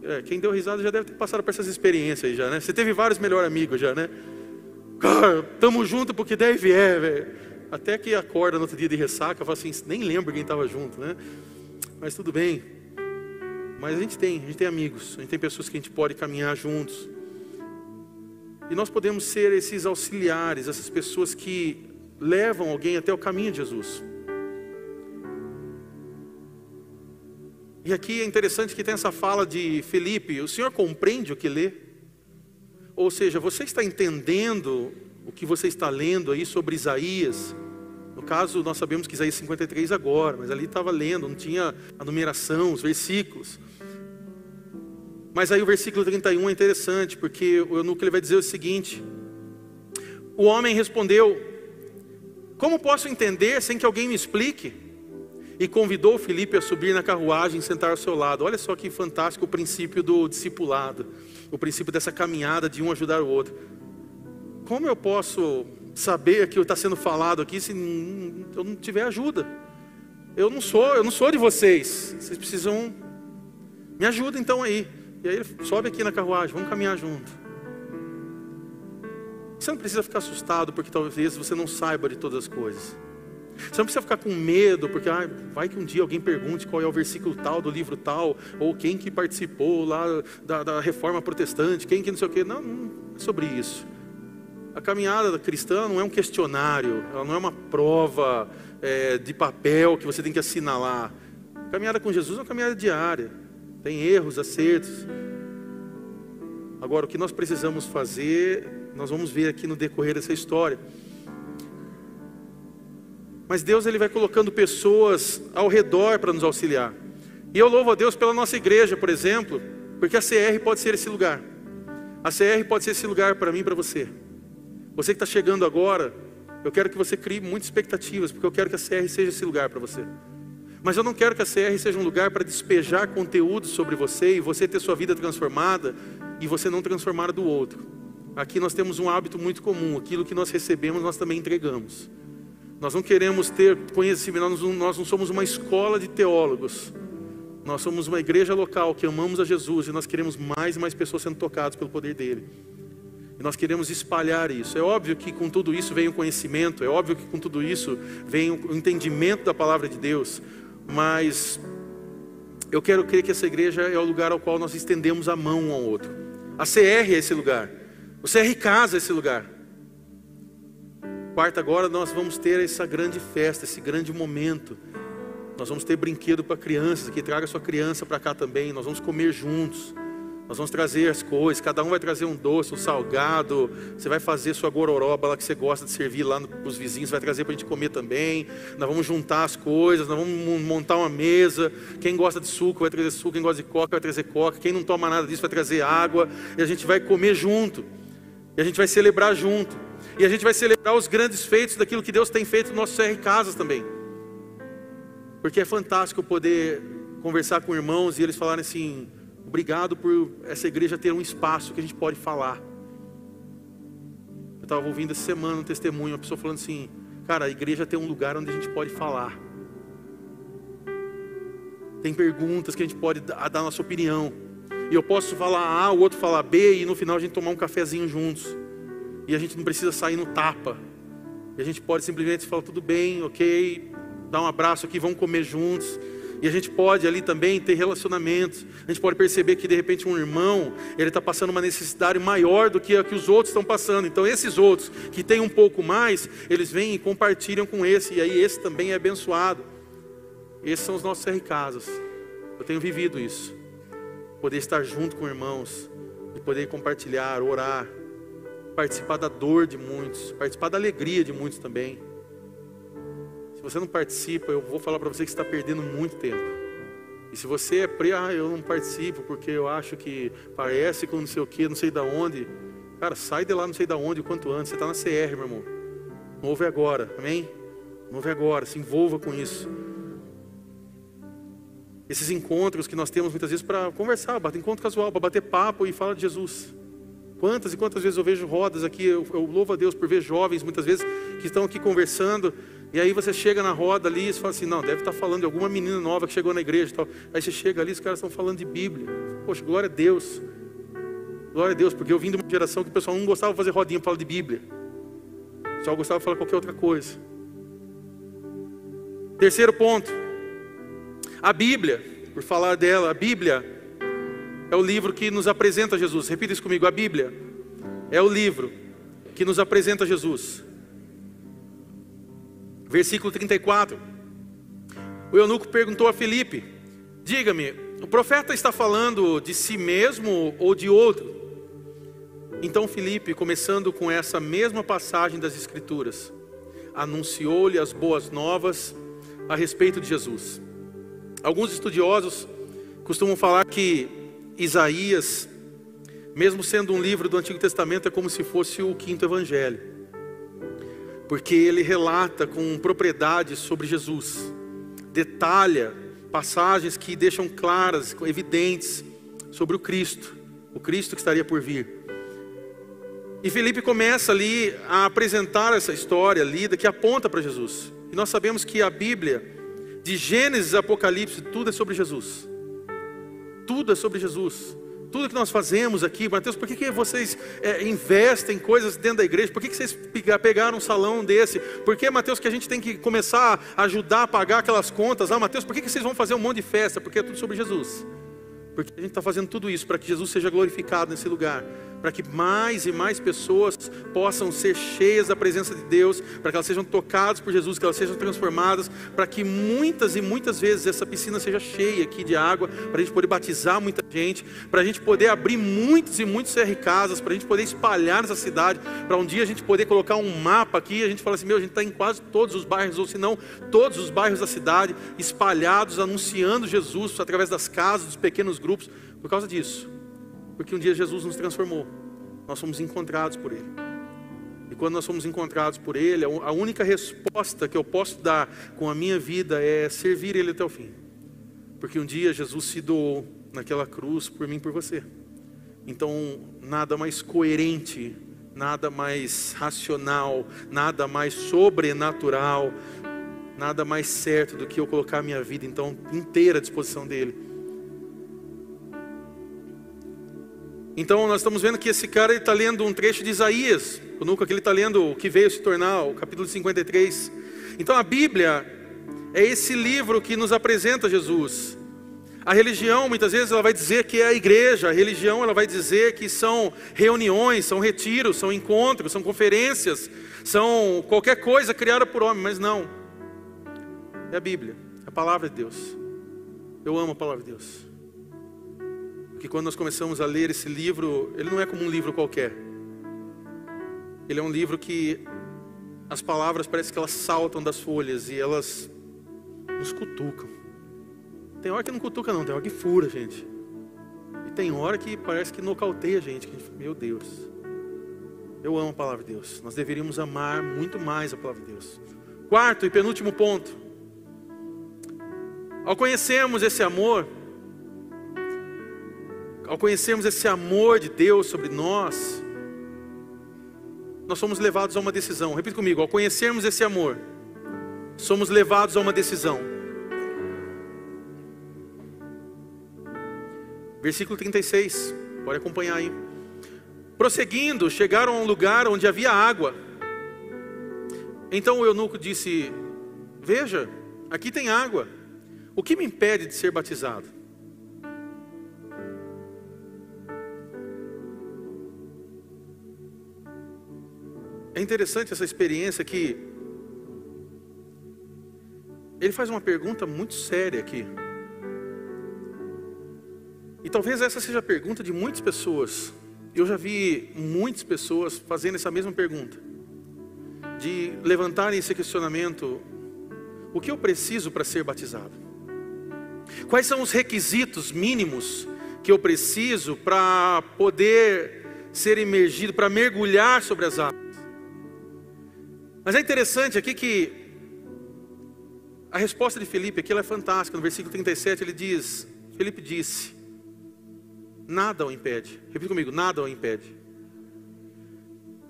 É, quem deu risada já deve ter passado por essas experiências aí já, né? Você teve vários melhores amigos já, né? Cara, tamo junto porque deve é, velho. Até que acorda no outro dia de ressaca, fala assim, nem lembro quem estava junto, né? Mas tudo bem. Mas a gente tem, a gente tem amigos, a gente tem pessoas que a gente pode caminhar juntos. E nós podemos ser esses auxiliares, essas pessoas que levam alguém até o caminho de Jesus. E aqui é interessante que tem essa fala de Felipe: o senhor compreende o que lê? Ou seja, você está entendendo o que você está lendo aí sobre Isaías? No caso, nós sabemos que Isaías 53 agora, mas ali estava lendo, não tinha a numeração, os versículos. Mas aí o versículo 31 é interessante, porque o eunuco ele vai dizer o seguinte: O homem respondeu: Como posso entender sem que alguém me explique? e convidou Felipe a subir na carruagem e sentar ao seu lado. Olha só que fantástico o princípio do discipulado, o princípio dessa caminhada de um ajudar o outro. Como eu posso saber que está sendo falado aqui se eu não tiver ajuda? Eu não sou, eu não sou de vocês. Vocês precisam me ajuda então aí. E aí ele sobe aqui na carruagem, vamos caminhar junto. Você não precisa ficar assustado porque talvez você não saiba de todas as coisas. Você não precisa ficar com medo, porque ah, vai que um dia alguém pergunte qual é o versículo tal do livro tal, ou quem que participou lá da, da reforma protestante, quem que não sei o quê. Não, não é sobre isso. A caminhada cristã não é um questionário, ela não é uma prova é, de papel que você tem que assinalar. A caminhada com Jesus é uma caminhada diária, tem erros, acertos. Agora, o que nós precisamos fazer, nós vamos ver aqui no decorrer dessa história. Mas Deus ele vai colocando pessoas ao redor para nos auxiliar. E eu louvo a Deus pela nossa igreja, por exemplo, porque a CR pode ser esse lugar. A CR pode ser esse lugar para mim e para você. Você que está chegando agora, eu quero que você crie muitas expectativas, porque eu quero que a CR seja esse lugar para você. Mas eu não quero que a CR seja um lugar para despejar conteúdo sobre você e você ter sua vida transformada e você não transformar do outro. Aqui nós temos um hábito muito comum: aquilo que nós recebemos, nós também entregamos. Nós não queremos ter conhecimento, nós não somos uma escola de teólogos. Nós somos uma igreja local que amamos a Jesus e nós queremos mais e mais pessoas sendo tocadas pelo poder dele. E nós queremos espalhar isso. É óbvio que com tudo isso vem o conhecimento, é óbvio que com tudo isso vem o entendimento da palavra de Deus, mas eu quero crer que essa igreja é o lugar ao qual nós estendemos a mão um ao outro. A CR é esse lugar, o CR Casa é esse lugar. Quarta, agora nós vamos ter essa grande festa, esse grande momento. Nós vamos ter brinquedo para crianças aqui, traga sua criança para cá também. Nós vamos comer juntos. Nós vamos trazer as coisas, cada um vai trazer um doce, um salgado. Você vai fazer sua gororoba lá que você gosta de servir lá para os vizinhos, vai trazer para a gente comer também. Nós vamos juntar as coisas, nós vamos montar uma mesa. Quem gosta de suco vai trazer suco, quem gosta de coca vai trazer coca, quem não toma nada disso vai trazer água. E a gente vai comer junto. E a gente vai celebrar junto. E a gente vai celebrar os grandes feitos daquilo que Deus tem feito no nosso CR Casas também. Porque é fantástico poder conversar com irmãos e eles falarem assim: obrigado por essa igreja ter um espaço que a gente pode falar. Eu estava ouvindo essa semana um testemunho, uma pessoa falando assim: cara, a igreja tem um lugar onde a gente pode falar. Tem perguntas que a gente pode dar a nossa opinião. E eu posso falar A, o outro falar B, e no final a gente tomar um cafezinho juntos. E a gente não precisa sair no tapa. E a gente pode simplesmente falar, tudo bem, ok, dar um abraço aqui, vamos comer juntos. E a gente pode ali também ter relacionamentos. A gente pode perceber que de repente um irmão, ele está passando uma necessidade maior do que a que os outros estão passando. Então esses outros que têm um pouco mais, eles vêm e compartilham com esse. E aí esse também é abençoado. Esses são os nossos RKs. Eu tenho vivido isso. Poder estar junto com irmãos. E poder compartilhar, orar participar da dor de muitos, participar da alegria de muitos também. Você não participa, eu vou falar para você que está perdendo muito tempo. E se você é pre, ah, eu não participo porque eu acho que parece com não sei o que, não sei da onde. Cara, sai de lá não sei da onde quanto antes. Você está na CR, meu irmão. Não ouve agora, amém? Não ouve agora, se envolva com isso. Esses encontros que nós temos muitas vezes para conversar, bater encontro casual, para bater papo e falar de Jesus. Quantas e quantas vezes eu vejo rodas aqui, eu, eu, louvo a Deus por ver jovens, muitas vezes, que estão aqui conversando, e aí você chega na roda ali e fala assim, não, deve estar falando de alguma menina nova que chegou na igreja e tal. Aí você chega ali, os caras estão falando de Bíblia. Poxa, glória a Deus. Glória a Deus, porque eu vim de uma geração que o pessoal não gostava de fazer rodinha para falar de Bíblia. Só gostava de falar qualquer outra coisa. Terceiro ponto. A Bíblia, por falar dela, a Bíblia é o livro que nos apresenta Jesus. Repita isso comigo: a Bíblia é o livro que nos apresenta Jesus. Versículo 34. O eunuco perguntou a Felipe: Diga-me, o profeta está falando de si mesmo ou de outro? Então Felipe, começando com essa mesma passagem das Escrituras, anunciou-lhe as boas novas a respeito de Jesus. Alguns estudiosos costumam falar que Isaías, mesmo sendo um livro do Antigo Testamento, é como se fosse o quinto evangelho, porque ele relata com propriedade sobre Jesus, detalha passagens que deixam claras, evidentes sobre o Cristo, o Cristo que estaria por vir. E Felipe começa ali a apresentar essa história lida que aponta para Jesus. E nós sabemos que a Bíblia, de Gênesis a Apocalipse, tudo é sobre Jesus. Tudo é sobre Jesus. Tudo que nós fazemos aqui, Mateus, por que, que vocês é, investem coisas dentro da igreja? Por que, que vocês pegaram um salão desse? Por que, Mateus, que a gente tem que começar a ajudar a pagar aquelas contas? Ah, Mateus, por que, que vocês vão fazer um monte de festa? Porque é tudo sobre Jesus. Porque a gente está fazendo tudo isso para que Jesus seja glorificado nesse lugar para que mais e mais pessoas possam ser cheias da presença de Deus, para que elas sejam tocadas por Jesus, que elas sejam transformadas, para que muitas e muitas vezes essa piscina seja cheia aqui de água, para a gente poder batizar muita gente, para a gente poder abrir muitos e muitos CR casas, para a gente poder espalhar nessa cidade, para um dia a gente poder colocar um mapa aqui, a gente fala assim, meu, a gente está em quase todos os bairros, ou se não, todos os bairros da cidade, espalhados, anunciando Jesus através das casas, dos pequenos grupos, por causa disso. Porque um dia Jesus nos transformou. Nós fomos encontrados por Ele. E quando nós somos encontrados por Ele, a única resposta que eu posso dar com a minha vida é servir Ele até o fim. Porque um dia Jesus se doou naquela cruz por mim e por você. Então, nada mais coerente, nada mais racional, nada mais sobrenatural, nada mais certo do que eu colocar a minha vida então inteira à disposição dele Então nós estamos vendo que esse cara está lendo um trecho de Isaías, o Nuca que ele está lendo o que veio se tornar, o capítulo 53. Então a Bíblia é esse livro que nos apresenta Jesus. A religião muitas vezes ela vai dizer que é a igreja, a religião ela vai dizer que são reuniões, são retiros, são encontros, são conferências, são qualquer coisa criada por homem, mas não. É a Bíblia, é a palavra de Deus. Eu amo a palavra de Deus que quando nós começamos a ler esse livro, ele não é como um livro qualquer. Ele é um livro que as palavras parece que elas saltam das folhas e elas nos cutucam. Tem hora que não cutuca não, tem hora que fura, gente. E tem hora que parece que nocauteia a gente. Meu Deus. Eu amo a palavra de Deus. Nós deveríamos amar muito mais a palavra de Deus. Quarto e penúltimo ponto. Ao conhecermos esse amor, ao conhecermos esse amor de Deus sobre nós, nós somos levados a uma decisão. Repita comigo: ao conhecermos esse amor, somos levados a uma decisão. Versículo 36, pode acompanhar aí. Prosseguindo, chegaram a um lugar onde havia água. Então o eunuco disse: Veja, aqui tem água. O que me impede de ser batizado? Interessante essa experiência que ele faz uma pergunta muito séria aqui. E talvez essa seja a pergunta de muitas pessoas. Eu já vi muitas pessoas fazendo essa mesma pergunta. De levantarem esse questionamento: o que eu preciso para ser batizado? Quais são os requisitos mínimos que eu preciso para poder ser imergido, para mergulhar sobre as águas? Mas é interessante aqui que a resposta de Felipe aqui é fantástica. No versículo 37 ele diz: Felipe disse, nada o impede. Repita comigo: nada o impede.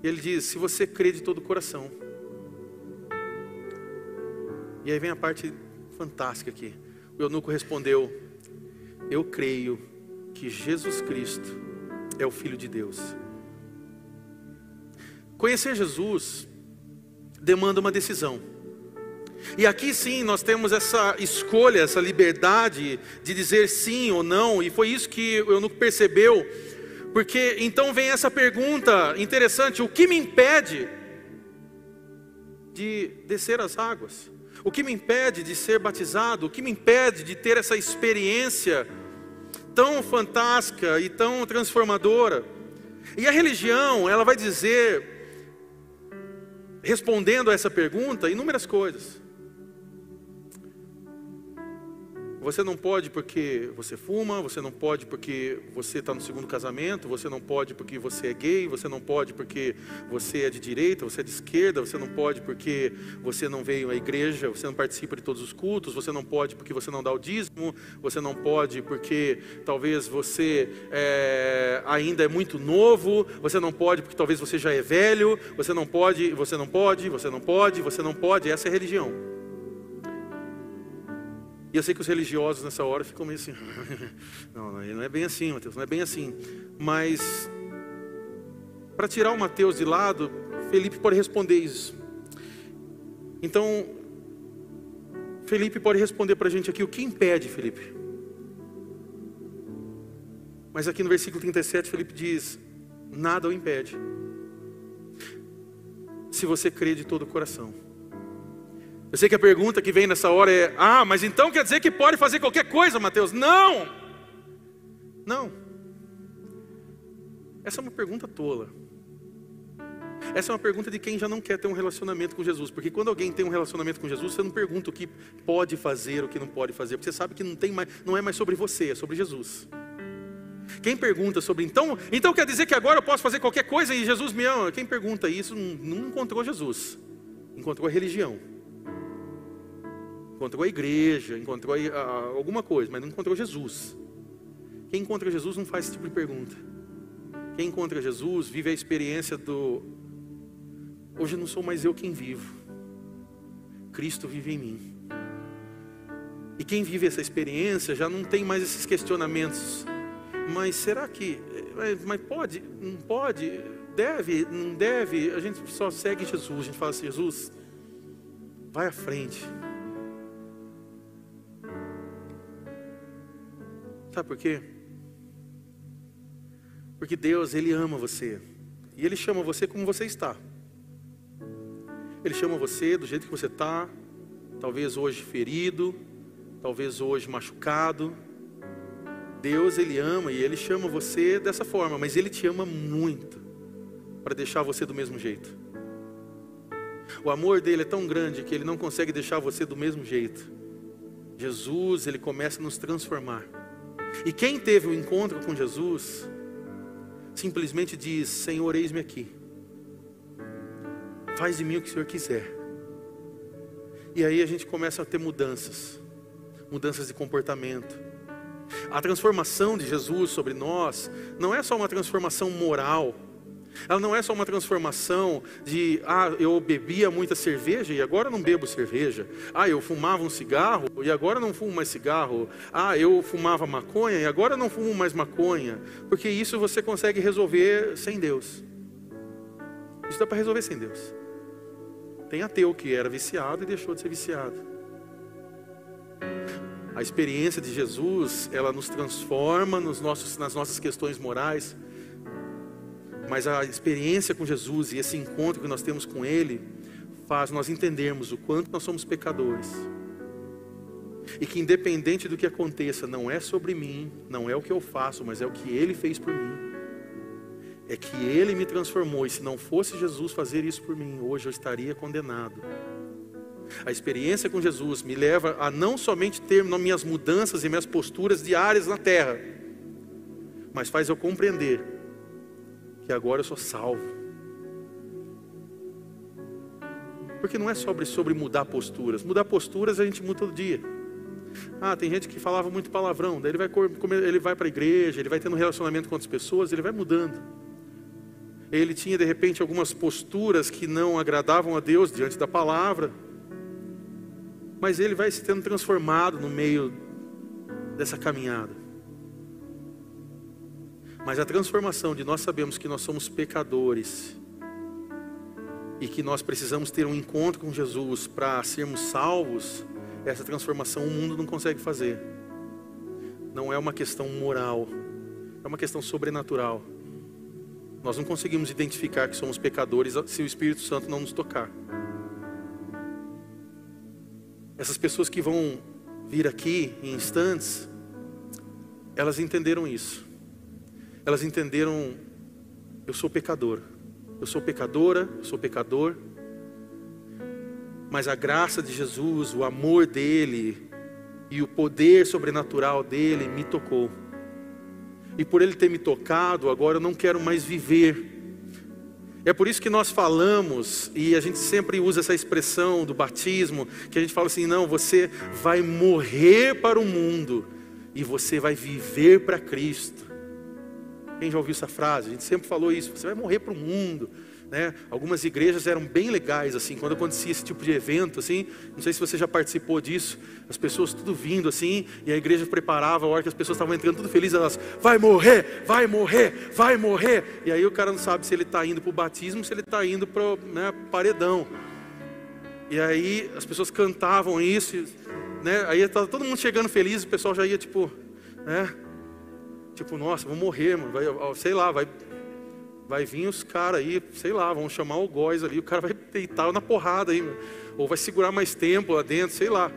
Ele diz: se você crê de todo o coração. E aí vem a parte fantástica aqui. O eunuco respondeu: Eu creio que Jesus Cristo é o Filho de Deus. Conhecer Jesus demanda uma decisão. E aqui sim nós temos essa escolha, essa liberdade de dizer sim ou não, e foi isso que o eunuco percebeu, porque então vem essa pergunta interessante: o que me impede de descer as águas? O que me impede de ser batizado? O que me impede de ter essa experiência tão fantástica e tão transformadora? E a religião, ela vai dizer respondendo a essa pergunta inúmeras coisas. Você não pode porque você fuma, você não pode porque você está no segundo casamento, você não pode porque você é gay, você não pode porque você é de direita, você é de esquerda, você não pode porque você não veio à igreja, você não participa de todos os cultos, você não pode porque você não dá o dízimo, você não pode porque talvez você é, ainda é muito novo, você não pode porque talvez você já é velho, você não pode, você não pode, você não pode, você não pode, essa é a religião. E eu sei que os religiosos nessa hora ficam meio assim, não, não é bem assim, Mateus, não é bem assim. Mas, para tirar o Mateus de lado, Felipe pode responder isso. Então, Felipe pode responder para a gente aqui o que impede, Felipe. Mas aqui no versículo 37, Felipe diz: nada o impede. Se você crê de todo o coração. Eu sei que a pergunta que vem nessa hora é: ah, mas então quer dizer que pode fazer qualquer coisa, Mateus? Não! Não. Essa é uma pergunta tola. Essa é uma pergunta de quem já não quer ter um relacionamento com Jesus. Porque quando alguém tem um relacionamento com Jesus, você não pergunta o que pode fazer, o que não pode fazer. Porque você sabe que não, tem mais, não é mais sobre você, é sobre Jesus. Quem pergunta sobre então, então quer dizer que agora eu posso fazer qualquer coisa e Jesus me ama? Quem pergunta isso não, não encontrou Jesus, encontrou a religião encontrou a igreja, encontrou a, alguma coisa, mas não encontrou Jesus. Quem encontra Jesus não faz esse tipo de pergunta. Quem encontra Jesus vive a experiência do hoje não sou mais eu quem vivo. Cristo vive em mim. E quem vive essa experiência já não tem mais esses questionamentos. Mas será que mas pode, não pode, deve, não deve? A gente só segue Jesus, a gente fala assim, Jesus, vai à frente. Sabe por quê? Porque Deus, Ele ama você. E Ele chama você como você está. Ele chama você do jeito que você está. Talvez hoje ferido. Talvez hoje machucado. Deus, Ele ama e Ele chama você dessa forma. Mas Ele te ama muito. Para deixar você do mesmo jeito. O amor dele é tão grande que Ele não consegue deixar você do mesmo jeito. Jesus, Ele começa a nos transformar. E quem teve o um encontro com Jesus, simplesmente diz: Senhor, eis-me aqui. Faz de mim o que o Senhor quiser. E aí a gente começa a ter mudanças, mudanças de comportamento. A transformação de Jesus sobre nós não é só uma transformação moral, ela não é só uma transformação de, ah, eu bebia muita cerveja e agora não bebo cerveja. Ah, eu fumava um cigarro e agora não fumo mais cigarro. Ah, eu fumava maconha e agora não fumo mais maconha. Porque isso você consegue resolver sem Deus. Isso dá para resolver sem Deus. Tem ateu que era viciado e deixou de ser viciado. A experiência de Jesus, ela nos transforma nos nossos, nas nossas questões morais mas a experiência com Jesus e esse encontro que nós temos com Ele faz nós entendermos o quanto nós somos pecadores. E que independente do que aconteça, não é sobre mim, não é o que eu faço, mas é o que Ele fez por mim. É que Ele me transformou, e se não fosse Jesus fazer isso por mim, hoje eu estaria condenado. A experiência com Jesus me leva a não somente ter minhas mudanças e minhas posturas diárias na terra, mas faz eu compreender que agora eu sou salvo. Porque não é sobre, sobre mudar posturas. Mudar posturas a gente muda todo dia. Ah, tem gente que falava muito palavrão, daí ele vai, ele vai para a igreja, ele vai tendo um relacionamento com outras pessoas, ele vai mudando. Ele tinha de repente algumas posturas que não agradavam a Deus diante da palavra, mas ele vai se tendo transformado no meio dessa caminhada. Mas a transformação de nós sabemos que nós somos pecadores e que nós precisamos ter um encontro com Jesus para sermos salvos, essa transformação o mundo não consegue fazer. Não é uma questão moral, é uma questão sobrenatural. Nós não conseguimos identificar que somos pecadores se o Espírito Santo não nos tocar. Essas pessoas que vão vir aqui em instantes, elas entenderam isso elas entenderam: eu sou pecador, eu sou pecadora, eu sou pecador, mas a graça de Jesus, o amor dele e o poder sobrenatural dele me tocou. E por ele ter me tocado, agora eu não quero mais viver. É por isso que nós falamos, e a gente sempre usa essa expressão do batismo, que a gente fala assim: não, você vai morrer para o mundo e você vai viver para Cristo. Quem já ouviu essa frase? A gente sempre falou isso: você vai morrer para o mundo né? Algumas igrejas eram bem legais assim, quando acontecia esse tipo de evento assim. Não sei se você já participou disso. As pessoas tudo vindo assim, e a igreja preparava a hora que as pessoas estavam entrando tudo felizes, elas vai morrer, vai morrer, vai morrer. E aí o cara não sabe se ele está indo para o batismo, se ele está indo para o né, paredão. E aí as pessoas cantavam isso, né? Aí estava todo mundo chegando feliz, o pessoal já ia tipo, né? Tipo, nossa, vou morrer, mano. Vai, sei lá, vai vai vir os caras aí, sei lá, vão chamar o góis ali, o cara vai deitar na porrada aí, ou vai segurar mais tempo lá dentro, sei lá.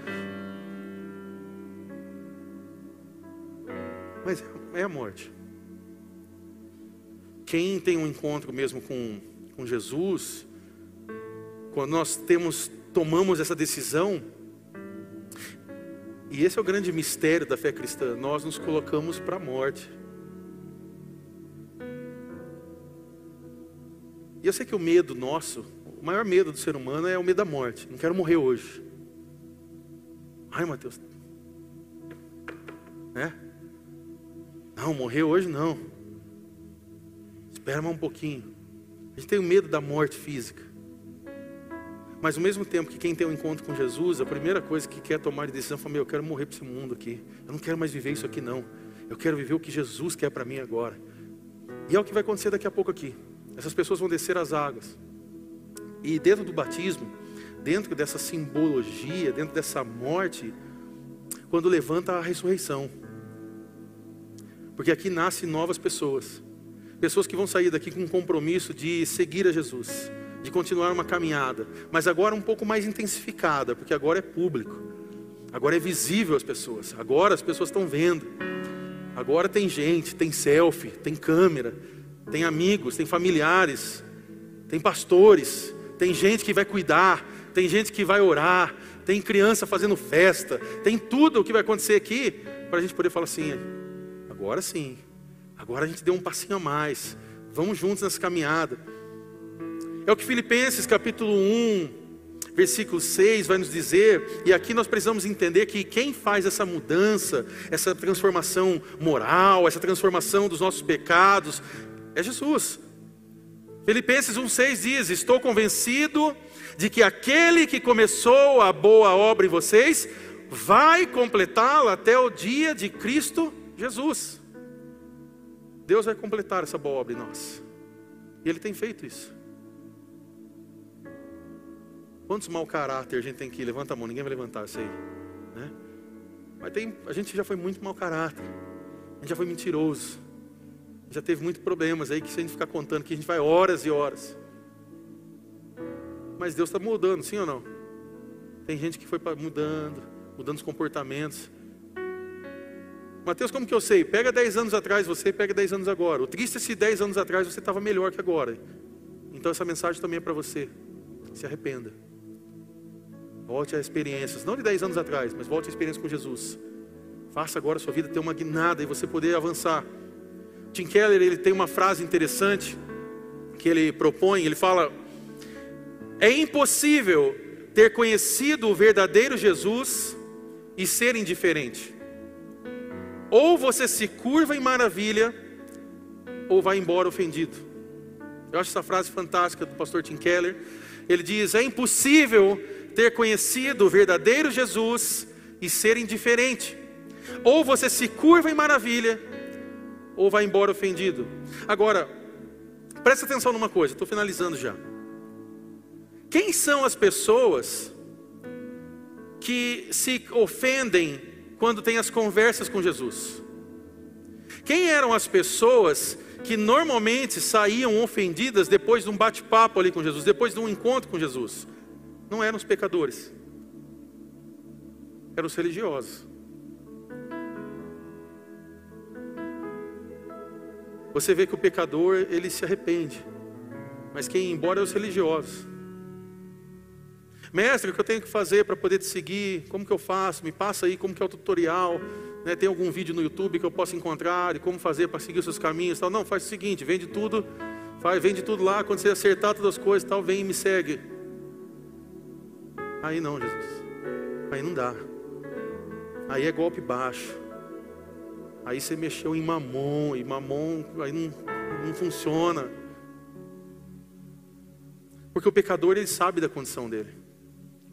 Mas é a morte. Quem tem um encontro mesmo com, com Jesus, quando nós temos, tomamos essa decisão, e esse é o grande mistério da fé cristã, nós nos colocamos para a morte. E eu sei que o medo nosso, o maior medo do ser humano é o medo da morte. Não quero morrer hoje. Ai, Mateus. É? Não, morrer hoje não. Espera mais um pouquinho. A gente tem o medo da morte física. Mas ao mesmo tempo que quem tem um encontro com Jesus, a primeira coisa que quer tomar de decisão é: meu, eu quero morrer para esse mundo aqui. Eu não quero mais viver isso aqui, não. Eu quero viver o que Jesus quer para mim agora. E é o que vai acontecer daqui a pouco aqui. Essas pessoas vão descer as águas. E dentro do batismo, dentro dessa simbologia, dentro dessa morte, quando levanta a ressurreição. Porque aqui nascem novas pessoas. Pessoas que vão sair daqui com um compromisso de seguir a Jesus, de continuar uma caminhada, mas agora um pouco mais intensificada, porque agora é público. Agora é visível às pessoas. Agora as pessoas estão vendo. Agora tem gente, tem selfie, tem câmera, tem amigos, tem familiares, tem pastores, tem gente que vai cuidar, tem gente que vai orar, tem criança fazendo festa, tem tudo o que vai acontecer aqui para a gente poder falar assim: agora sim, agora a gente deu um passinho a mais, vamos juntos nessa caminhada. É o que Filipenses capítulo 1, versículo 6 vai nos dizer, e aqui nós precisamos entender que quem faz essa mudança, essa transformação moral, essa transformação dos nossos pecados, é Jesus. Filipenses 1,6 diz: Estou convencido de que aquele que começou a boa obra em vocês vai completá-la até o dia de Cristo Jesus. Deus vai completar essa boa obra em nós. E Ele tem feito isso. Quantos mau caráter a gente tem que levanta a mão, ninguém vai levantar isso aí, né? Mas tem, a gente já foi muito mau caráter, a gente já foi mentiroso, já teve muitos problemas aí que se a gente ficar contando que a gente vai horas e horas. Mas Deus está mudando, sim ou não? Tem gente que foi mudando, mudando os comportamentos. Mateus, como que eu sei? Pega 10 anos atrás você, pega 10 anos agora. O triste é se 10 anos atrás você estava melhor que agora. Então essa mensagem também é para você. Se arrependa. Volte a experiências, não de 10 anos atrás, mas volte a experiência com Jesus. Faça agora a sua vida ter uma guinada e você poder avançar. Tim Keller ele tem uma frase interessante que ele propõe, ele fala: é impossível ter conhecido o verdadeiro Jesus e ser indiferente. Ou você se curva em maravilha, ou vai embora ofendido. Eu acho essa frase fantástica do pastor Tim Keller. Ele diz: é impossível ter conhecido o verdadeiro Jesus e ser indiferente. Ou você se curva em maravilha, ou vai embora ofendido. Agora, presta atenção numa coisa, estou finalizando já. Quem são as pessoas que se ofendem quando tem as conversas com Jesus? Quem eram as pessoas que normalmente saíam ofendidas depois de um bate-papo ali com Jesus, depois de um encontro com Jesus? Não eram os pecadores, eram os religiosos. Você vê que o pecador, ele se arrepende. Mas quem ia embora é os religiosos. Mestre, o que eu tenho que fazer para poder te seguir? Como que eu faço? Me passa aí como que é o tutorial. Né? Tem algum vídeo no YouTube que eu possa encontrar de como fazer para seguir os seus caminhos? Tal. Não, faz o seguinte, vende tudo, faz, vende tudo lá, quando você acertar todas as coisas, tal, vem e me segue. Aí não, Jesus. Aí não dá. Aí é golpe baixo. Aí você mexeu em mamon, e mamon aí não, não funciona. Porque o pecador ele sabe da condição dele.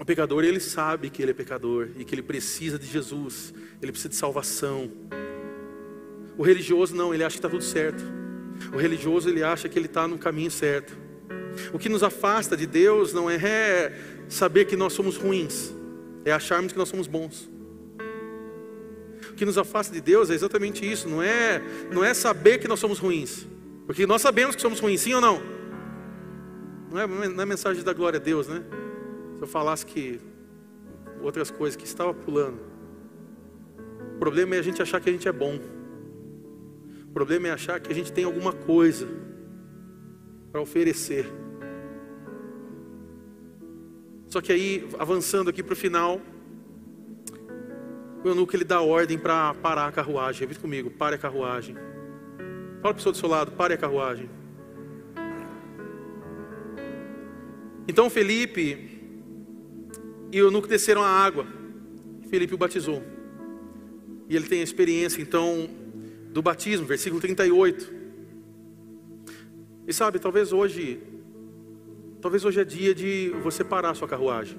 O pecador ele sabe que ele é pecador e que ele precisa de Jesus, ele precisa de salvação. O religioso não, ele acha que está tudo certo. O religioso ele acha que ele está no caminho certo. O que nos afasta de Deus não é saber que nós somos ruins, é acharmos que nós somos bons. O que nos afasta de Deus é exatamente isso, não é, não é saber que nós somos ruins, porque nós sabemos que somos ruins, sim ou não? Não é, não é mensagem da glória a Deus, né? Se eu falasse que outras coisas que estava pulando, o problema é a gente achar que a gente é bom, o problema é achar que a gente tem alguma coisa para oferecer. Só que aí, avançando aqui para o final, o eunuco ele dá ordem para parar a carruagem. Repita comigo, pare a carruagem. Fala para a pessoa do seu lado, pare a carruagem. Então Felipe e o eunuco desceram a água. Felipe o batizou. E ele tem a experiência então do batismo, versículo 38. E sabe, talvez hoje, talvez hoje é dia de você parar a sua carruagem.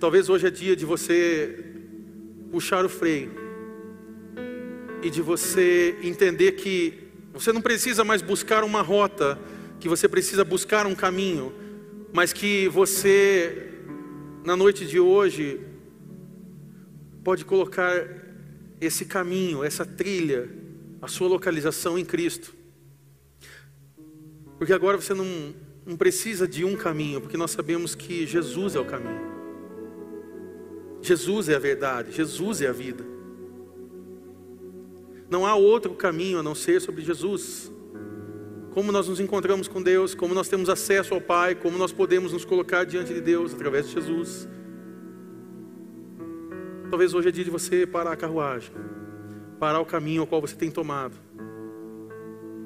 Talvez hoje é dia de você puxar o freio e de você entender que você não precisa mais buscar uma rota, que você precisa buscar um caminho, mas que você, na noite de hoje, pode colocar esse caminho, essa trilha, a sua localização em Cristo. Porque agora você não, não precisa de um caminho, porque nós sabemos que Jesus é o caminho. Jesus é a verdade, Jesus é a vida. Não há outro caminho a não ser sobre Jesus. Como nós nos encontramos com Deus, como nós temos acesso ao Pai, como nós podemos nos colocar diante de Deus através de Jesus. Talvez hoje é dia de você parar a carruagem, parar o caminho ao qual você tem tomado,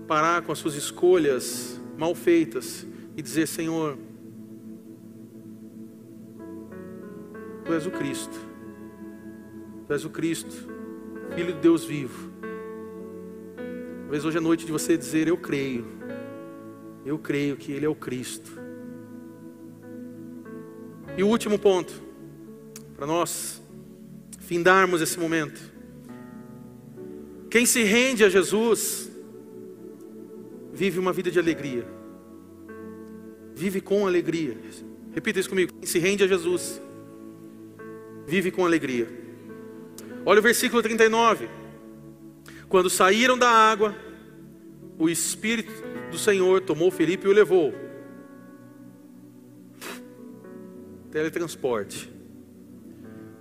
parar com as suas escolhas mal feitas e dizer: Senhor, Tu és o Cristo. Tu és o Cristo, Filho de Deus vivo. Talvez hoje é noite de você dizer: Eu creio. Eu creio que Ele é o Cristo. E o último ponto, para nós findarmos esse momento. Quem se rende a Jesus, vive uma vida de alegria. Vive com alegria. Repita isso comigo. Quem se rende a Jesus, vive com alegria. Olha o versículo 39. Quando saíram da água, o Espírito do Senhor tomou Felipe e o levou. Teletransporte.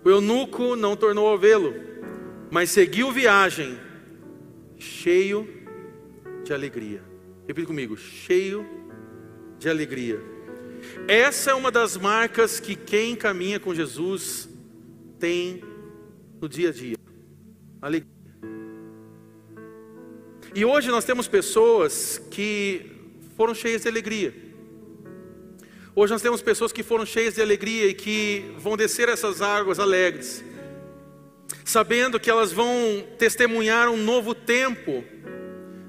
O eunuco não tornou a vê-lo, mas seguiu viagem, cheio de alegria. Repita comigo: cheio de alegria. Essa é uma das marcas que quem caminha com Jesus tem no dia a dia. Alegria. E hoje nós temos pessoas que foram cheias de alegria. Hoje nós temos pessoas que foram cheias de alegria e que vão descer essas águas alegres, sabendo que elas vão testemunhar um novo tempo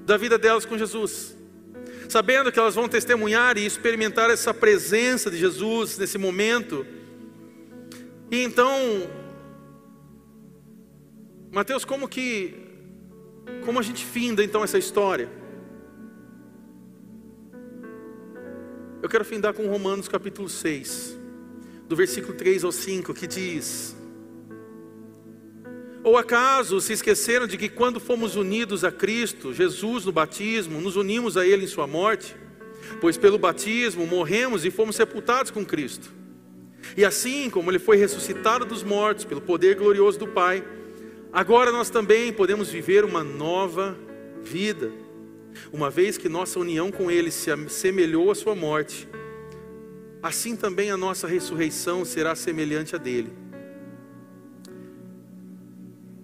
da vida delas com Jesus, sabendo que elas vão testemunhar e experimentar essa presença de Jesus nesse momento. E então Mateus, como que como a gente finda então essa história? Eu quero findar com Romanos capítulo 6, do versículo 3 ao 5, que diz: Ou acaso se esqueceram de que quando fomos unidos a Cristo, Jesus no batismo, nos unimos a Ele em Sua morte? Pois pelo batismo morremos e fomos sepultados com Cristo. E assim como Ele foi ressuscitado dos mortos pelo poder glorioso do Pai, Agora nós também podemos viver uma nova vida, uma vez que nossa união com Ele se assemelhou à Sua morte. assim também a nossa ressurreição será semelhante a dele.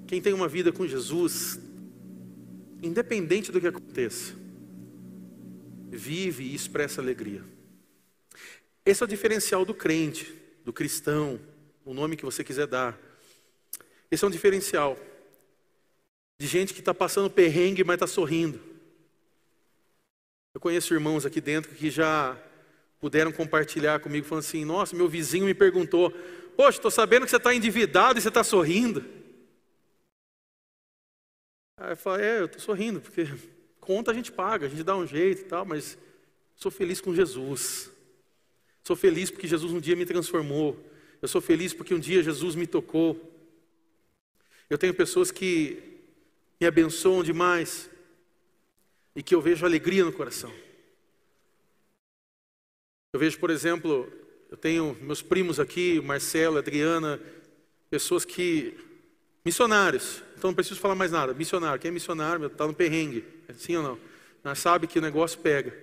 Quem tem uma vida com Jesus, independente do que aconteça, vive e expressa alegria. Esse é o diferencial do crente, do cristão, o nome que você quiser dar. Esse é um diferencial de gente que está passando perrengue, mas está sorrindo. Eu conheço irmãos aqui dentro que já puderam compartilhar comigo, falando assim: Nossa, meu vizinho me perguntou, Poxa, estou sabendo que você está endividado e você está sorrindo. Aí eu falei: É, eu estou sorrindo, porque conta a gente paga, a gente dá um jeito e tal, mas sou feliz com Jesus. Sou feliz porque Jesus um dia me transformou. Eu sou feliz porque um dia Jesus me tocou. Eu tenho pessoas que me abençoam demais e que eu vejo alegria no coração. Eu vejo, por exemplo, eu tenho meus primos aqui, Marcelo, Adriana, pessoas que. Missionários, então não preciso falar mais nada. Missionário, quem é missionário está no perrengue, é sim ou não? Mas sabe que o negócio pega.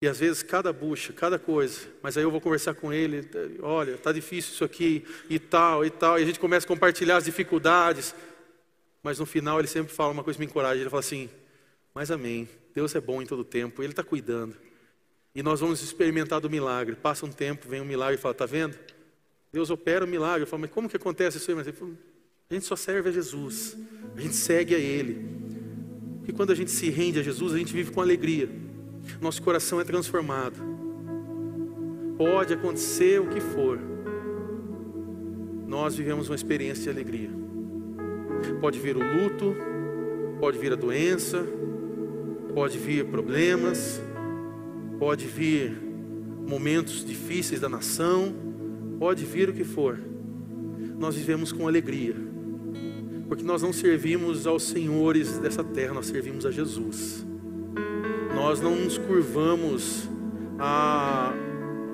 E às vezes cada bucha, cada coisa, mas aí eu vou conversar com ele, olha, está difícil isso aqui e tal e tal, e a gente começa a compartilhar as dificuldades, mas no final ele sempre fala uma coisa que me encoraja, ele fala assim, mas amém, Deus é bom em todo tempo, Ele está cuidando. E nós vamos experimentar do milagre. Passa um tempo, vem um milagre e fala: Está vendo? Deus opera o milagre. Eu falo, mas como que acontece isso aí? Mas falo, a gente só serve a Jesus, a gente segue a Ele. E quando a gente se rende a Jesus, a gente vive com alegria. Nosso coração é transformado. Pode acontecer o que for, nós vivemos uma experiência de alegria. Pode vir o luto, pode vir a doença, pode vir problemas, pode vir momentos difíceis da nação, pode vir o que for, nós vivemos com alegria, porque nós não servimos aos senhores dessa terra, nós servimos a Jesus. Nós não nos curvamos à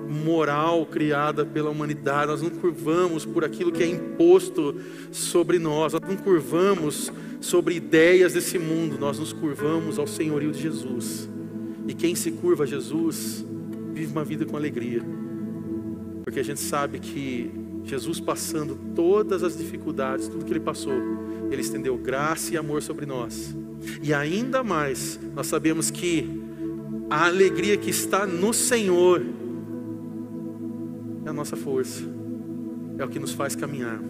moral criada pela humanidade, nós não curvamos por aquilo que é imposto sobre nós, nós não curvamos sobre ideias desse mundo, nós nos curvamos ao senhorio de Jesus. E quem se curva a Jesus vive uma vida com alegria, porque a gente sabe que Jesus passando todas as dificuldades, tudo que ele passou, ele estendeu graça e amor sobre nós. E ainda mais, nós sabemos que a alegria que está no Senhor é a nossa força, é o que nos faz caminhar.